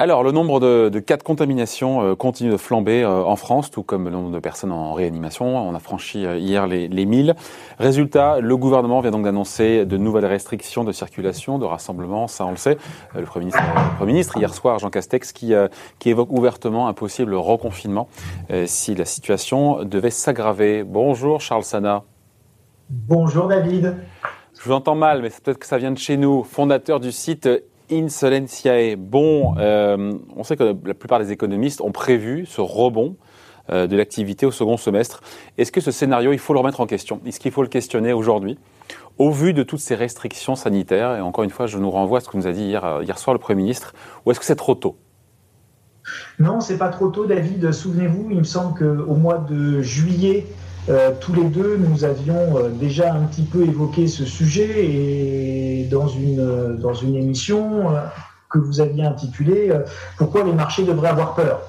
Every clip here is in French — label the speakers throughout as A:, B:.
A: Alors, le nombre de, cas de contamination euh, continue de flamber euh, en France, tout comme le nombre de personnes en réanimation. On a franchi euh, hier les, les 1000. Résultat, le gouvernement vient donc d'annoncer de nouvelles restrictions de circulation, de rassemblement, ça on le sait. le, Premier ministre, hier soir, Jean Castex, qui, qui évoque ouvertement un possible reconfinement si la situation devait s'aggraver. Bonjour Charles Sana.
B: Bonjour David.
A: Je vous entends mal, mais c'est peut-être que ça vient de chez nous. Fondateur du site Insolentiae. Bon, euh, on sait que la plupart des économistes ont prévu ce rebond euh, de l'activité au second semestre. Est-ce que ce scénario, il faut le remettre en question? Est-ce qu'il faut le questionner aujourd'hui? Au vu de toutes ces restrictions sanitaires Et encore une fois, je nous renvoie à ce que nous a dit hier, euh, hier soir le Premier ministre. Ou est-ce que c'est trop tôt?
B: Non, c'est pas trop tôt, David. Souvenez-vous, il me semble qu'au mois de juillet, euh, tous les deux, nous avions euh, déjà un petit peu évoqué ce sujet et dans une, euh, émission que vous aviez intitulée Pourquoi les marchés devraient avoir peur?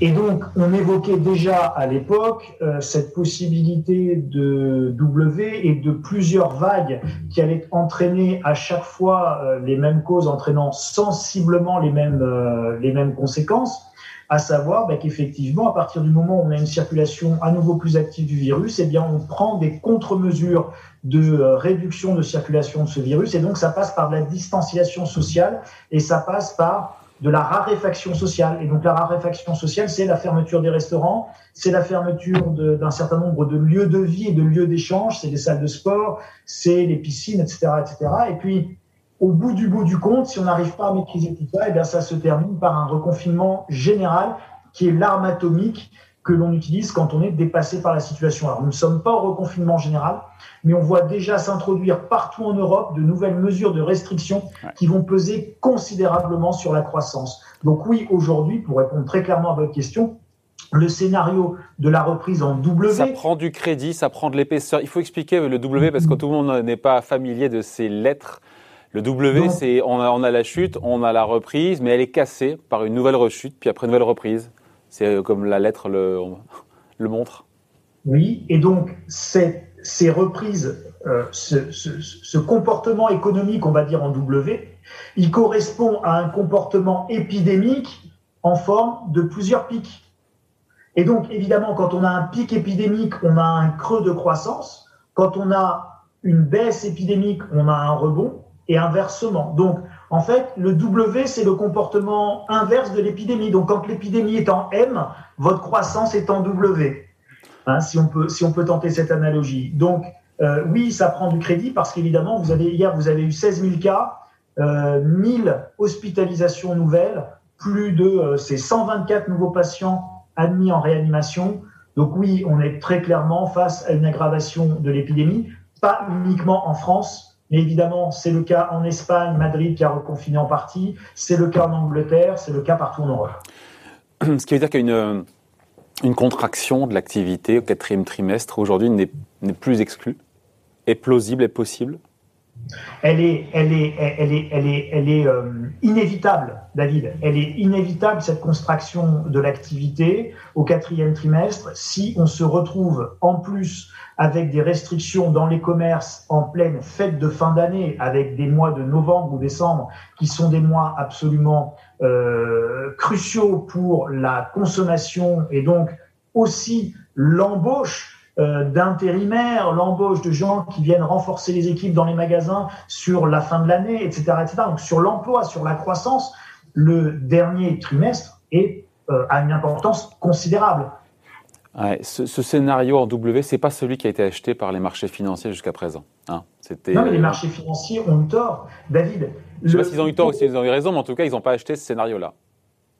B: Et donc, on évoquait déjà à l'époque cette possibilité de W et de plusieurs vagues qui allaient entraîner à chaque fois les mêmes causes, entraînant sensiblement les mêmes conséquences à savoir bah, qu'effectivement, à partir du moment où on a une circulation à nouveau plus active du virus, eh bien, on prend des contre-mesures de euh, réduction de circulation de ce virus, et donc ça passe par de la distanciation sociale, et ça passe par de la raréfaction sociale. Et donc la raréfaction sociale, c'est la fermeture des restaurants, c'est la fermeture d'un certain nombre de lieux de vie et de lieux d'échange, c'est les salles de sport, c'est les piscines, etc., etc. Et puis au bout du bout du compte, si on n'arrive pas à maîtriser tout ça, et eh bien ça se termine par un reconfinement général qui est l'arme atomique que l'on utilise quand on est dépassé par la situation. Alors nous ne sommes pas au reconfinement général, mais on voit déjà s'introduire partout en Europe de nouvelles mesures de restriction qui vont peser considérablement sur la croissance. Donc oui, aujourd'hui, pour répondre très clairement à votre question, le scénario de la reprise en W.
A: Ça prend du crédit, ça prend de l'épaisseur. Il faut expliquer le W parce que tout le monde n'est pas familier de ces lettres. Le W, c'est on a, on a la chute, on a la reprise, mais elle est cassée par une nouvelle rechute, puis après une nouvelle reprise. C'est euh, comme la lettre le, le montre.
B: Oui, et donc ces, ces reprises, euh, ce, ce, ce, comportement économique, on va dire en W, il correspond à un comportement épidémique en forme de plusieurs pics. Et donc, évidemment, quand on a un pic épidémique, on a un creux de croissance. Quand on a une baisse épidémique, on a un rebond et inversement. Donc, en fait, le W, c'est le comportement inverse de l'épidémie. Donc, quand l'épidémie est en M, votre croissance est en W. Hein, si, on peut, si on peut tenter cette analogie. Donc, euh, oui, ça prend du crédit parce qu'évidemment, vous avez, hier, vous avez eu 16 000 cas, euh, 1000 hospitalisations nouvelles, plus de euh, ces 124 nouveaux patients admis en réanimation. Donc oui, on est très clairement face à une aggravation de l'épidémie, pas uniquement en France, mais évidemment, c'est le cas en Espagne, Madrid qui a reconfiné en partie, c'est le cas en Angleterre, c'est le cas partout en Europe.
A: Ce qui veut dire qu'il y a une, une contraction de l'activité au quatrième trimestre aujourd'hui n'est plus exclue, est plausible, est possible?
B: Elle est, elle est, elle est, elle est, elle est inévitable, David. Elle est inévitable cette contraction de l'activité au quatrième trimestre si on se retrouve en plus avec des restrictions dans les commerces en pleine fête de fin d'année, avec des mois de novembre ou décembre qui sont des mois absolument euh, cruciaux pour la consommation et donc aussi l'embauche d'intérimaires, l'embauche de gens qui viennent renforcer les équipes dans les magasins sur la fin de l'année, etc., etc. Donc sur l'emploi, sur la croissance, le dernier trimestre est euh, a une importance considérable.
A: Ouais, ce, ce, scénario en W, c'est pas celui qui a été acheté par les marchés financiers jusqu'à présent. Hein.
B: C'était. Non, mais les marchés financiers ont eu tort, David.
A: Je sais pas s'ils ont eu tort ou s'ils ont eu raison, mais en tout cas, ils n'ont pas acheté ce scénario-là.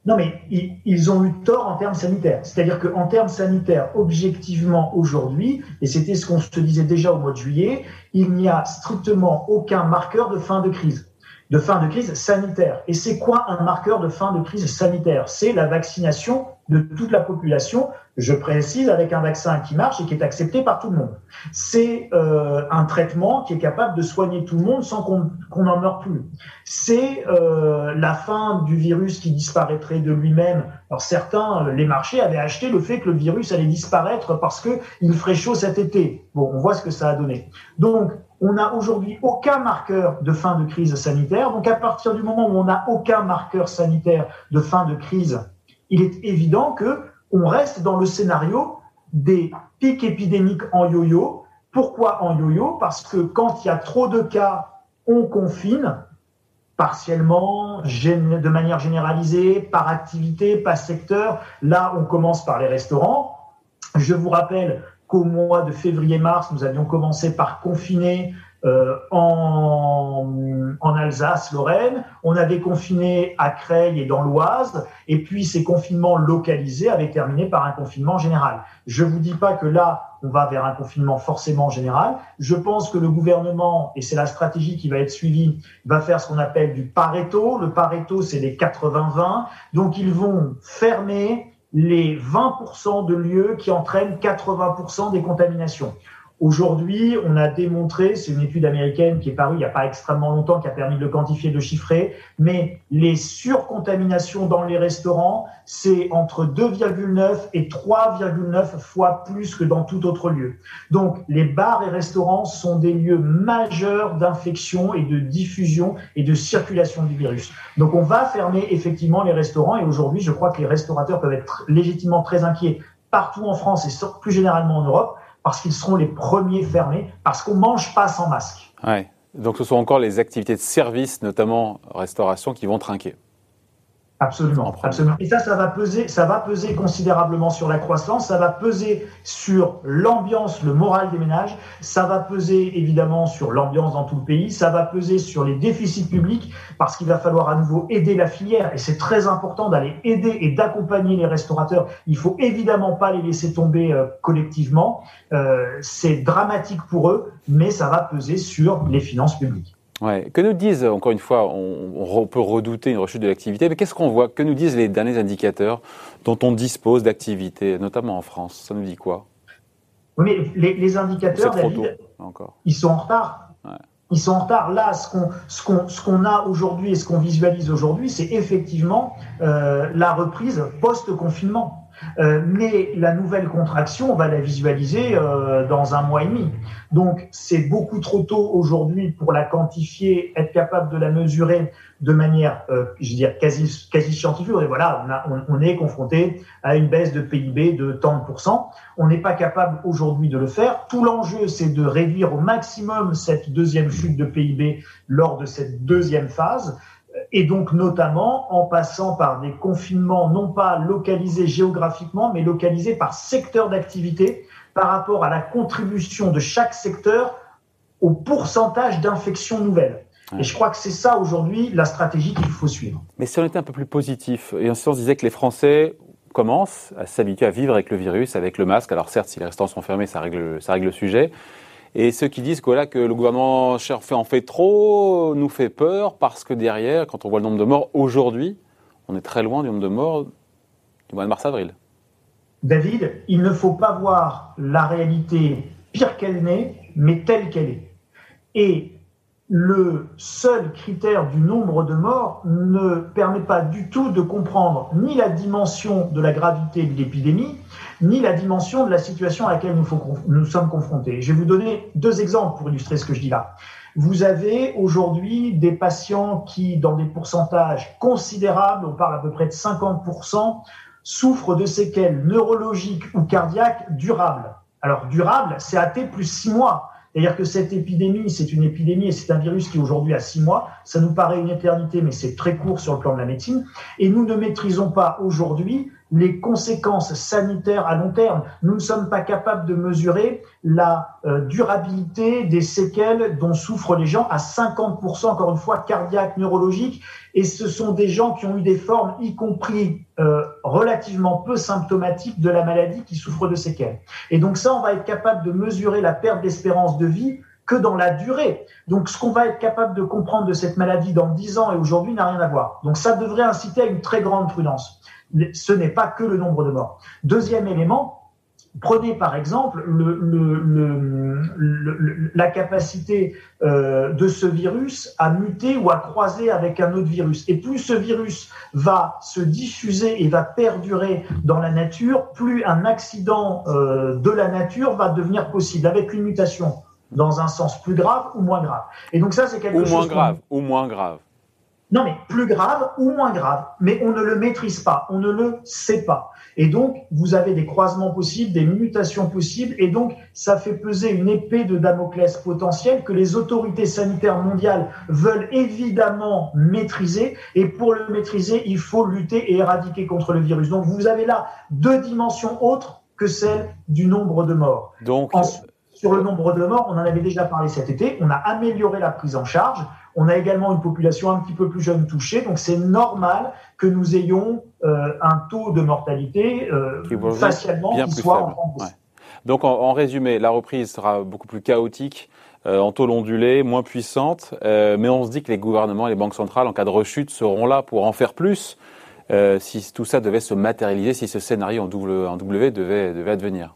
B: Non, mais ils, ont eu tort en termes sanitaires. C'est-à-dire qu'en termes sanitaires, objectivement, aujourd'hui, et c'était ce qu'on se disait déjà au mois de juillet, il n'y a strictement aucun marqueur de fin de crise, de fin de crise sanitaire. Et c'est quoi un marqueur de fin de crise sanitaire? C'est la vaccination de toute la population, je précise, avec un vaccin qui marche et qui est accepté par tout le monde. C'est euh, un traitement qui est capable de soigner tout le monde sans qu'on n'en meure plus. C'est euh, la fin du virus qui disparaîtrait de lui-même. Alors certains, les marchés avaient acheté le fait que le virus allait disparaître parce qu'il ferait chaud cet été. Bon, on voit ce que ça a donné. Donc, on n'a aujourd'hui aucun marqueur de fin de crise sanitaire. Donc, à partir du moment où on n'a aucun marqueur sanitaire de fin de crise, il est évident que on reste dans le scénario des pics épidémiques en yo-yo. Pourquoi en yo-yo? Parce que quand il y a trop de cas, on confine partiellement, de manière généralisée, par activité, par secteur. Là, on commence par les restaurants. Je vous rappelle qu'au mois de février-mars, nous avions commencé par confiner en, en, Alsace, Lorraine. On avait confiné à Creil et dans l'Oise. Et puis ces confinements localisés avaient terminé par un confinement général. Je vous dis pas que là, on va vers un confinement forcément général. Je pense que le gouvernement, et c'est la stratégie qui va être suivie, va faire ce qu'on appelle du Pareto. Le Pareto, c'est les 80-20. Donc ils vont fermer les 20% de lieux qui entraînent 80% des contaminations. Aujourd'hui, on a démontré, c'est une étude américaine qui est parue il n'y a pas extrêmement longtemps, qui a permis de le quantifier, de le chiffrer, mais les surcontaminations dans les restaurants, c'est entre 2,9 et 3,9 fois plus que dans tout autre lieu. Donc, les bars et restaurants sont des lieux majeurs d'infection et de diffusion et de circulation du virus. Donc, on va fermer effectivement les restaurants et aujourd'hui, je crois que les restaurateurs peuvent être légitimement très inquiets partout en France et plus généralement en Europe parce qu'ils seront les premiers fermés, parce qu'on ne mange pas sans masque.
A: Ouais. Donc ce sont encore les activités de service, notamment restauration, qui vont trinquer.
B: Absolument, absolument. Et ça, ça va peser, ça va peser considérablement sur la croissance, ça va peser sur l'ambiance, le moral des ménages, ça va peser évidemment sur l'ambiance dans tout le pays, ça va peser sur les déficits publics parce qu'il va falloir à nouveau aider la filière et c'est très important d'aller aider et d'accompagner les restaurateurs. Il faut évidemment pas les laisser tomber euh, collectivement. Euh, c'est dramatique pour eux, mais ça va peser sur les finances publiques.
A: Ouais. Que nous disent, encore une fois, on, peut redouter une rechute de l'activité, mais qu'est-ce qu'on voit? Que nous disent les derniers indicateurs dont on dispose d'activité, notamment en France? Ça nous dit quoi?
B: Oui, mais les, indicateurs, David, encore. ils sont en retard. Ils sont en retard. Là, ce qu'on ce qu'on a aujourd'hui et ce qu'on visualise aujourd'hui, c'est effectivement euh, la reprise post-confinement. Euh, mais la nouvelle contraction, on va la visualiser euh, dans un mois et demi. Donc, c'est beaucoup trop tôt aujourd'hui pour la quantifier, être capable de la mesurer de manière, euh, je veux dire, quasi, quasi scientifique. Et voilà, on, on, est confronté à une baisse de PIB de tant de pourcents. On n'est pas capable aujourd'hui de le faire. Tout l'enjeu, c'est de réduire au maximum cette deuxième chute de PIB lors de cette deuxième phase et donc notamment en passant par des confinements non pas localisés géographiquement, mais localisés par secteur d'activité par rapport à la contribution de chaque secteur au pourcentage d'infections nouvelles. Et je crois que c'est ça aujourd'hui la stratégie qu'il faut suivre.
A: Mais si on était un peu plus positif, et en on disait que les Français commencent à s'habituer à vivre avec le virus, avec le masque. Alors certes, si les restaurants sont fermés, ça règle le sujet. Et ceux qui disent que, voilà, que le gouvernement en fait trop nous fait peur parce que derrière, quand on voit le nombre de morts aujourd'hui, on est très loin du nombre de morts du mois de mars-avril.
B: David, il ne faut pas voir la réalité pire qu'elle n'est, mais telle qu'elle est. Et le seul critère du nombre de morts ne permet pas du tout de comprendre ni la dimension de la gravité de l'épidémie, ni la dimension de la situation à laquelle nous, sommes confrontés. Je vais vous donner deux exemples pour illustrer ce que je dis là. Vous avez aujourd'hui des patients qui, dans des pourcentages considérables, on parle à peu près de 50%, souffrent de séquelles neurologiques ou cardiaques durables. Alors, durable, c'est T plus 6 mois. C'est-à-dire que cette épidémie, c'est une épidémie et c'est un virus qui aujourd'hui à six mois. Ça nous paraît une éternité, mais c'est très court sur le plan de la médecine. Et nous ne maîtrisons pas aujourd'hui les conséquences sanitaires à long terme. Nous ne sommes pas capables de mesurer la euh, durabilité des séquelles dont souffrent les gens à 50%, encore une fois, cardiaques, neurologiques. Et ce sont des gens qui ont eu des formes, y compris euh, relativement peu symptomatiques de la maladie, qui souffrent de séquelles. Et donc ça, on va être capable de mesurer la perte d'espérance de vie que dans la durée. Donc, ce qu'on va être capable de comprendre de cette maladie dans 10 ans et aujourd'hui n'a rien à voir. Donc, ça devrait inciter à une très grande prudence. Ce n'est pas que le nombre de morts. Deuxième élément, Prenez par exemple la capacité euh, de ce virus à muter ou à croiser avec un autre virus. Et plus ce virus va se diffuser et va perdurer dans la nature, plus un accident euh, de la nature va devenir possible avec une mutation dans un sens plus grave ou moins grave.
A: Et donc ça, c'est quelque chose. Ou moins grave. Ou moins grave.
B: Non, mais plus grave ou moins grave. Mais on ne le maîtrise pas, on ne le sait pas. Et donc, vous avez des croisements possibles, des mutations possibles, et donc, ça fait peser une épée de Damoclès potentielle que les autorités sanitaires mondiales veulent évidemment maîtriser. Et pour le maîtriser, il faut lutter et éradiquer contre le virus. Donc, vous avez là deux dimensions autres que celle du nombre de morts.
A: Donc,
B: sur le nombre de morts, on en avait déjà parlé cet été. On a amélioré la prise en charge. On a également une population un petit peu plus jeune touchée, donc c'est normal que nous ayons euh, un taux de mortalité euh, facialement
A: qui soit en Donc en, résumé, la reprise sera beaucoup plus chaotique, euh, en taux ondulé, moins puissante, mais on se dit que les gouvernements et les banques centrales, en cas de rechute, seront là pour en faire plus si tout ça devait se matérialiser, si ce scénario en W, devait, devait advenir.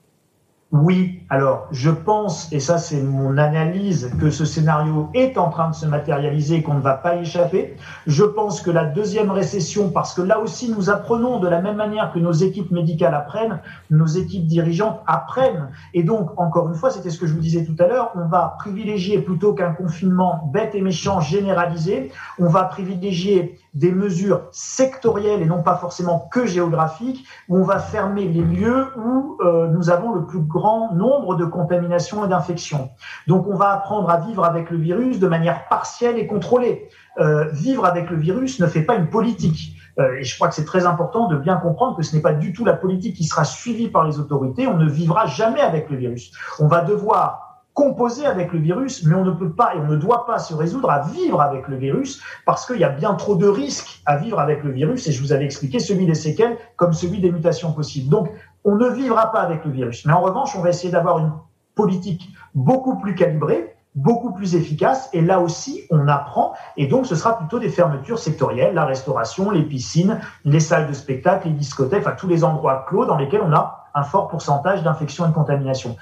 B: Oui, alors je pense, et ça c'est mon analyse, que ce scénario est en train de se matérialiser et qu'on ne va pas échapper. Je pense que la deuxième récession, parce que là aussi nous apprenons de la même manière que nos équipes médicales apprennent, nos équipes dirigeantes apprennent. Et donc, encore une fois, c'était ce que je vous disais tout à l'heure, on va privilégier plutôt qu'un confinement bête et méchant généralisé, on va privilégier des mesures sectorielles et non pas forcément que géographiques, où on va fermer les lieux où euh, nous avons le plus grand nombre de contaminations et d'infections. Donc on va apprendre à vivre avec le virus de manière partielle et contrôlée. Euh, vivre avec le virus ne fait pas une politique. Euh, et je crois que c'est très important de bien comprendre que ce n'est pas du tout la politique qui sera suivie par les autorités. On ne vivra jamais avec le virus. On va devoir composer avec le virus, mais on ne peut pas et on ne doit pas se résoudre à vivre avec le virus parce qu'il y a bien trop de risques à vivre avec le virus et je vous avais expliqué celui des séquelles comme celui des mutations possibles. Donc, on ne vivra pas avec le virus. Mais en revanche, on va essayer d'avoir une politique beaucoup plus calibrée, beaucoup plus efficace. Et là aussi, on apprend. Et donc, ce sera plutôt des fermetures sectorielles, la restauration, les piscines, les salles de spectacle, les discothèques, enfin tous les endroits clos dans lesquels on a un fort pourcentage d'infection et de contamination.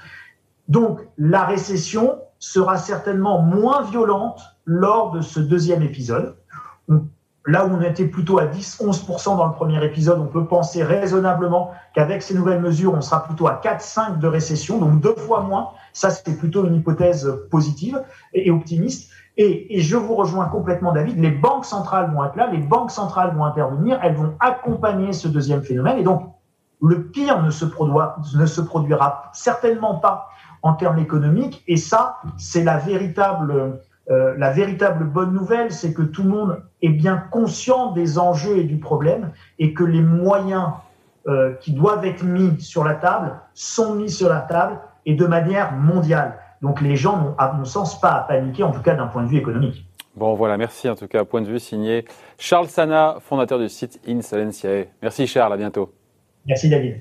B: Donc la récession sera certainement moins violente lors de ce deuxième épisode. là où on était plutôt à 10-11% dans le premier épisode, on peut penser raisonnablement qu'avec ces nouvelles mesures, on sera plutôt à 4-5 de récession, donc deux fois moins. Ça, c'est plutôt une hypothèse positive et, optimiste. Et, et, je vous rejoins complètement, David. Les banques centrales vont être là, les banques centrales vont intervenir, elles vont accompagner ce deuxième phénomène. Et donc, le pire ne se, produira, certainement pas en termes économiques. Et ça, c'est la véritable, euh, la véritable bonne nouvelle, c'est que tout le monde est bien conscient des enjeux et du problème et que les moyens euh, qui doivent être mis sur la table sont mis sur la table et de manière mondiale. Donc les gens n'ont, à mon sens, pas à paniquer, en tout cas d'un point de vue économique.
A: Bon, voilà, merci en tout cas. Point de vue signé Charles Sana, fondateur du site InSalentiae. Merci Charles, à bientôt.
B: Merci David.